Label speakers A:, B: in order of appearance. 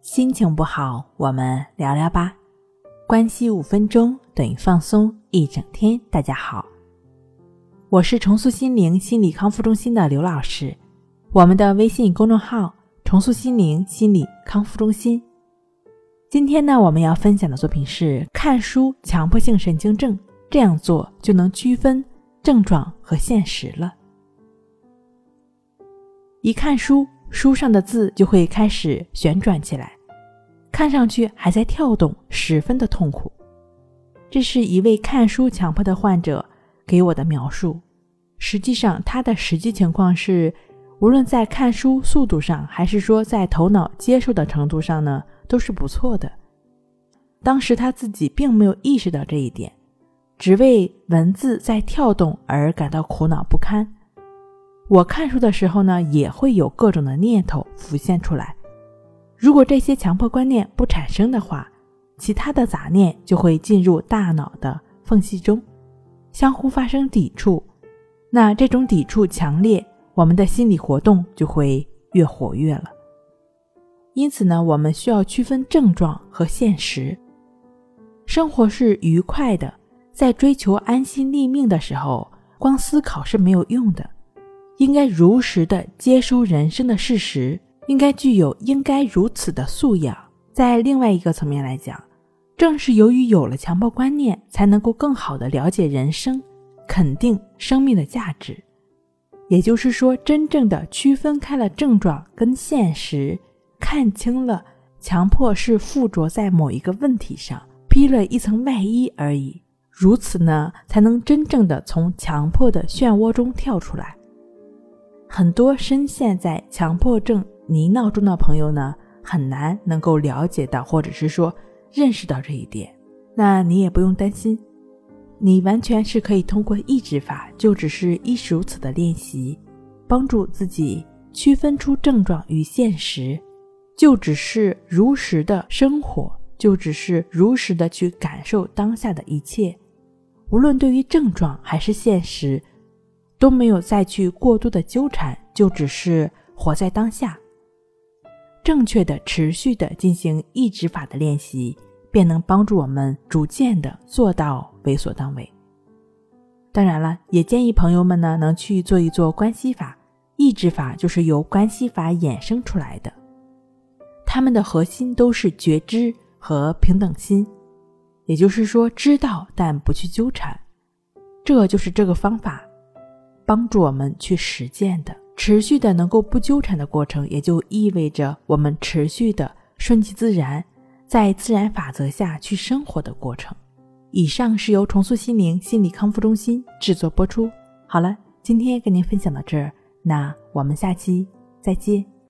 A: 心情不好，我们聊聊吧。关系五分钟等于放松一整天。大家好，我是重塑心灵心理康复中心的刘老师。我们的微信公众号“重塑心灵心理康复中心”。今天呢，我们要分享的作品是看书强迫性神经症，这样做就能区分症状和现实了。一看书，书上的字就会开始旋转起来。看上去还在跳动，十分的痛苦。这是一位看书强迫的患者给我的描述。实际上，他的实际情况是，无论在看书速度上，还是说在头脑接受的程度上呢，都是不错的。当时他自己并没有意识到这一点，只为文字在跳动而感到苦恼不堪。我看书的时候呢，也会有各种的念头浮现出来。如果这些强迫观念不产生的话，其他的杂念就会进入大脑的缝隙中，相互发生抵触。那这种抵触强烈，我们的心理活动就会越活跃了。因此呢，我们需要区分症状和现实。生活是愉快的，在追求安心立命的时候，光思考是没有用的，应该如实的接收人生的事实。应该具有应该如此的素养。在另外一个层面来讲，正是由于有了强迫观念，才能够更好的了解人生，肯定生命的价值。也就是说，真正的区分开了症状跟现实，看清了强迫是附着在某一个问题上，披了一层外衣而已。如此呢，才能真正的从强迫的漩涡中跳出来。很多深陷在强迫症。泥淖中的朋友呢，很难能够了解到，或者是说认识到这一点。那你也不用担心，你完全是可以通过抑制法，就只是一时如此的练习，帮助自己区分出症状与现实，就只是如实的生活，就只是如实的去感受当下的一切。无论对于症状还是现实，都没有再去过多的纠缠，就只是活在当下。正确的、持续的进行抑制法的练习，便能帮助我们逐渐的做到为所当为。当然了，也建议朋友们呢能去做一做关系法。抑制法就是由关系法衍生出来的，它们的核心都是觉知和平等心，也就是说知道但不去纠缠。这就是这个方法帮助我们去实践的。持续的能够不纠缠的过程，也就意味着我们持续的顺其自然，在自然法则下去生活的过程。以上是由重塑心灵心理康复中心制作播出。好了，今天跟您分享到这儿，那我们下期再见。